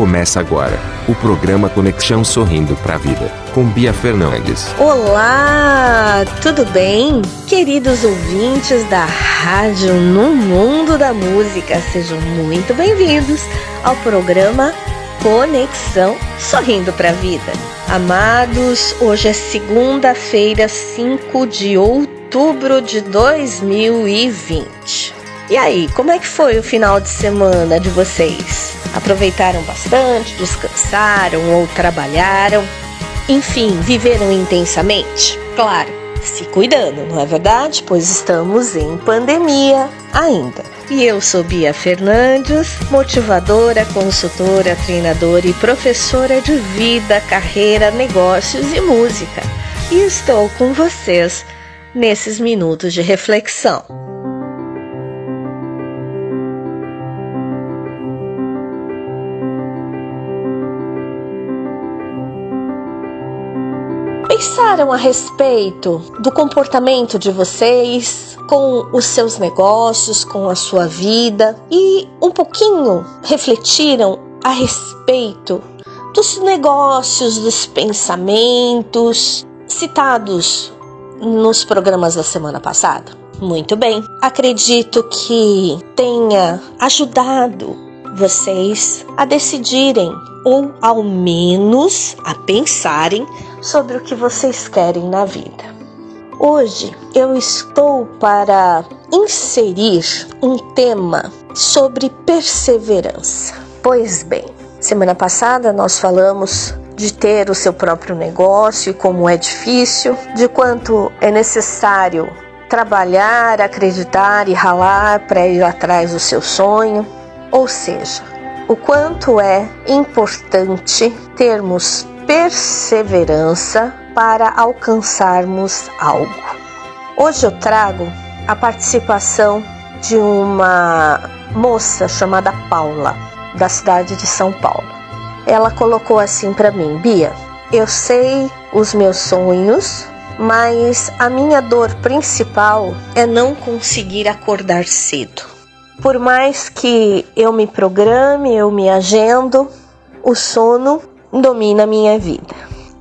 Começa agora o programa Conexão Sorrindo para a Vida, com Bia Fernandes. Olá, tudo bem? Queridos ouvintes da Rádio No Mundo da Música, sejam muito bem-vindos ao programa Conexão Sorrindo para a Vida. Amados, hoje é segunda-feira, 5 de outubro de 2020. E aí, como é que foi o final de semana de vocês? Aproveitaram bastante, descansaram ou trabalharam? Enfim, viveram intensamente? Claro, se cuidando, não é verdade? Pois estamos em pandemia ainda. E eu sou Bia Fernandes, motivadora, consultora, treinadora e professora de vida, carreira, negócios e música. E estou com vocês nesses minutos de reflexão. Pensaram a respeito do comportamento de vocês com os seus negócios, com a sua vida e um pouquinho refletiram a respeito dos negócios, dos pensamentos citados nos programas da semana passada? Muito bem, acredito que tenha ajudado vocês a decidirem ou ao menos a pensarem sobre o que vocês querem na vida. Hoje eu estou para inserir um tema sobre perseverança. Pois bem, semana passada nós falamos de ter o seu próprio negócio e como é difícil, de quanto é necessário trabalhar, acreditar e ralar para ir atrás do seu sonho. Ou seja, o quanto é importante termos perseverança para alcançarmos algo. Hoje eu trago a participação de uma moça chamada Paula, da cidade de São Paulo. Ela colocou assim para mim: Bia, eu sei os meus sonhos, mas a minha dor principal é não conseguir acordar cedo. Por mais que eu me programe, eu me agendo, o sono domina a minha vida.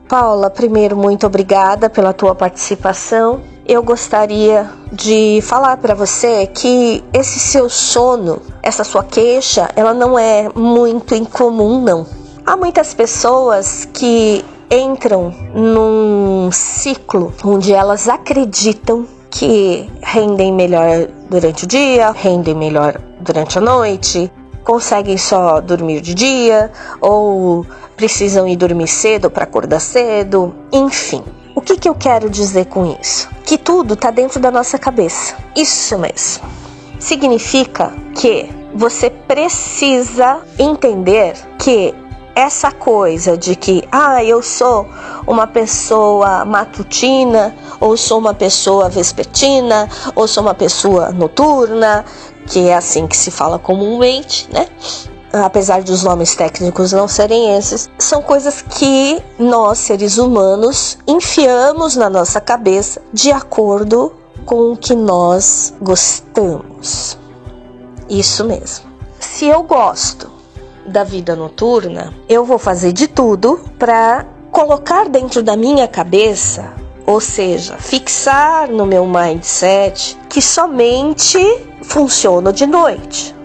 Paula, primeiro, muito obrigada pela tua participação. Eu gostaria de falar para você que esse seu sono, essa sua queixa, ela não é muito incomum, não. Há muitas pessoas que entram num ciclo onde elas acreditam que rendem melhor durante o dia, rendem melhor durante a noite, conseguem só dormir de dia ou precisam ir dormir cedo para acordar cedo, enfim. O que, que eu quero dizer com isso? Que tudo está dentro da nossa cabeça. Isso mesmo. Significa que você precisa entender que essa coisa de que, ah, eu sou uma pessoa matutina, ou sou uma pessoa vespertina, ou sou uma pessoa noturna, que é assim que se fala comumente, né? Apesar dos nomes técnicos não serem esses, são coisas que nós, seres humanos, enfiamos na nossa cabeça de acordo com o que nós gostamos. Isso mesmo. Se eu gosto da vida noturna, eu vou fazer de tudo para colocar dentro da minha cabeça, ou seja, fixar no meu mindset que somente funciono de noite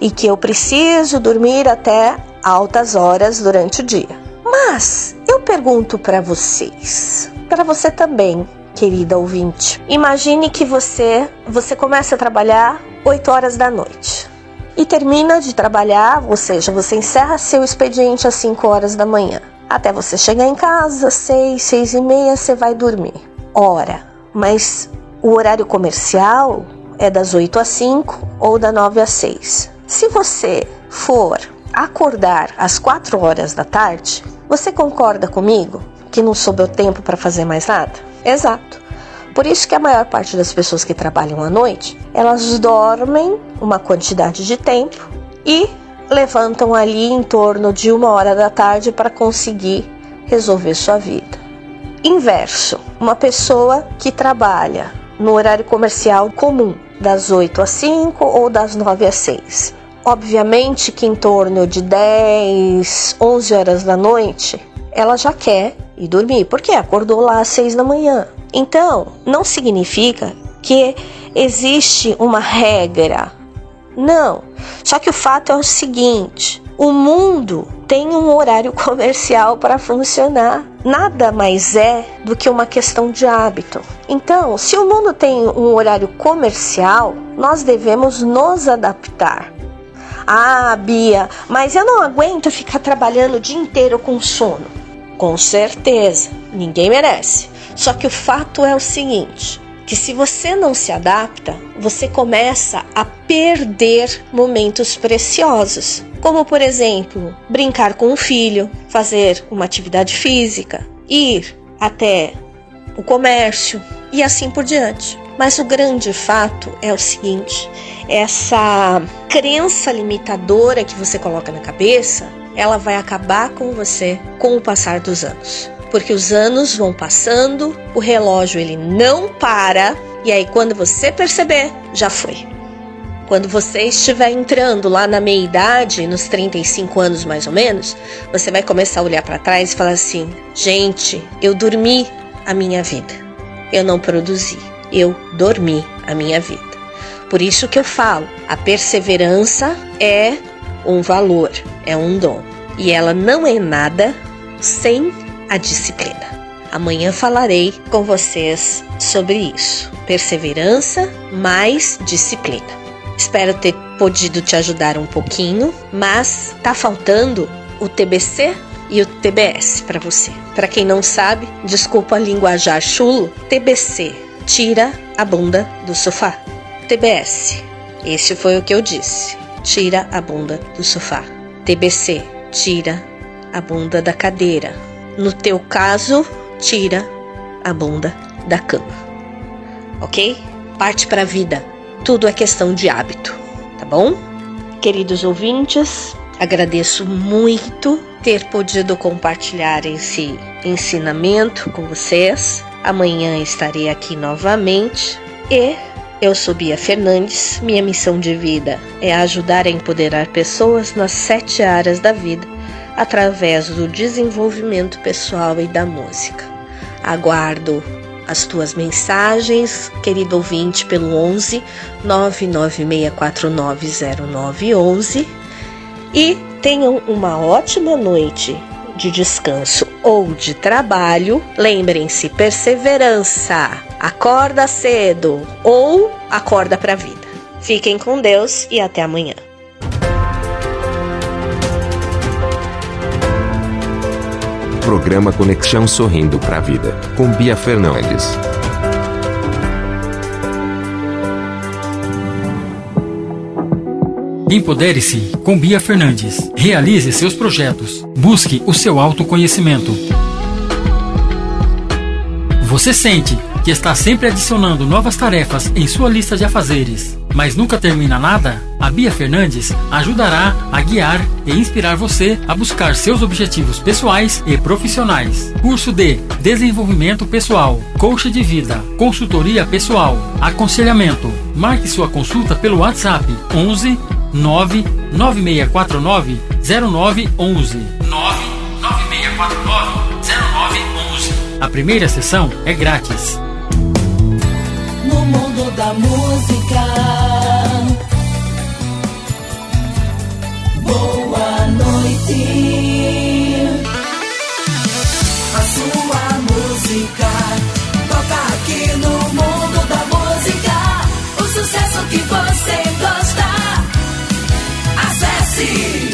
e que eu preciso dormir até altas horas durante o dia. Mas eu pergunto para vocês, para você também, querida ouvinte. Imagine que você você começa a trabalhar 8 horas da noite e termina de trabalhar, ou seja, você encerra seu expediente às 5 horas da manhã. Até você chegar em casa, 6, 6 e meia, você vai dormir. Ora, mas o horário comercial é das 8 às 5 ou da 9 às 6. Se você for acordar às 4 horas da tarde, você concorda comigo que não sobrou tempo para fazer mais nada? Exato. Por isso que a maior parte das pessoas que trabalham à noite, elas dormem uma quantidade de tempo e levantam ali em torno de uma hora da tarde para conseguir resolver sua vida. Inverso, uma pessoa que trabalha no horário comercial comum, das 8 às 5 ou das 9 às 6. obviamente que em torno de 10, 11 horas da noite, ela já quer ir dormir, porque acordou lá às 6 da manhã. Então, não significa que existe uma regra. Não. Só que o fato é o seguinte: o mundo tem um horário comercial para funcionar. Nada mais é do que uma questão de hábito. Então, se o mundo tem um horário comercial, nós devemos nos adaptar. Ah, Bia, mas eu não aguento ficar trabalhando o dia inteiro com sono. Com certeza, ninguém merece. Só que o fato é o seguinte: que se você não se adapta, você começa a perder momentos preciosos, como por exemplo, brincar com o filho, fazer uma atividade física, ir até o comércio e assim por diante. Mas o grande fato é o seguinte: essa crença limitadora que você coloca na cabeça, ela vai acabar com você com o passar dos anos porque os anos vão passando, o relógio ele não para e aí quando você perceber, já foi. Quando você estiver entrando lá na meia idade, nos 35 anos mais ou menos, você vai começar a olhar para trás e falar assim: "Gente, eu dormi a minha vida. Eu não produzi. Eu dormi a minha vida." Por isso que eu falo, a perseverança é um valor, é um dom. E ela não é nada sem a disciplina. Amanhã falarei com vocês sobre isso. Perseverança mais disciplina. Espero ter podido te ajudar um pouquinho, mas tá faltando o TBC e o TBS para você. Para quem não sabe, desculpa a linguajar chulo, TBC tira a bunda do sofá. TBS, esse foi o que eu disse. Tira a bunda do sofá. TBC, tira a bunda da cadeira. No teu caso, tira a bunda da cama. Ok? Parte para a vida. Tudo é questão de hábito, tá bom? Queridos ouvintes, agradeço muito ter podido compartilhar esse ensinamento com vocês. Amanhã estarei aqui novamente e eu sou Bia Fernandes. Minha missão de vida é ajudar a empoderar pessoas nas sete áreas da vida através do desenvolvimento pessoal e da música. Aguardo as tuas mensagens, querido ouvinte, pelo 11 996490911 e tenham uma ótima noite de descanso ou de trabalho. Lembrem-se, perseverança, acorda cedo ou acorda para a vida. Fiquem com Deus e até amanhã. Programa Conexão Sorrindo para a Vida, com Bia Fernandes. Empodere-se com Bia Fernandes. Realize seus projetos. Busque o seu autoconhecimento. Você sente que está sempre adicionando novas tarefas em sua lista de afazeres, mas nunca termina nada? A Bia Fernandes ajudará a guiar e inspirar você a buscar seus objetivos pessoais e profissionais. Curso de Desenvolvimento Pessoal, Coach de Vida, Consultoria Pessoal, Aconselhamento. Marque sua consulta pelo WhatsApp 11 99649 0911. 99649 0911. A primeira sessão é grátis mundo da música. A sua música toca aqui no mundo da música. O sucesso que você gosta. Acesse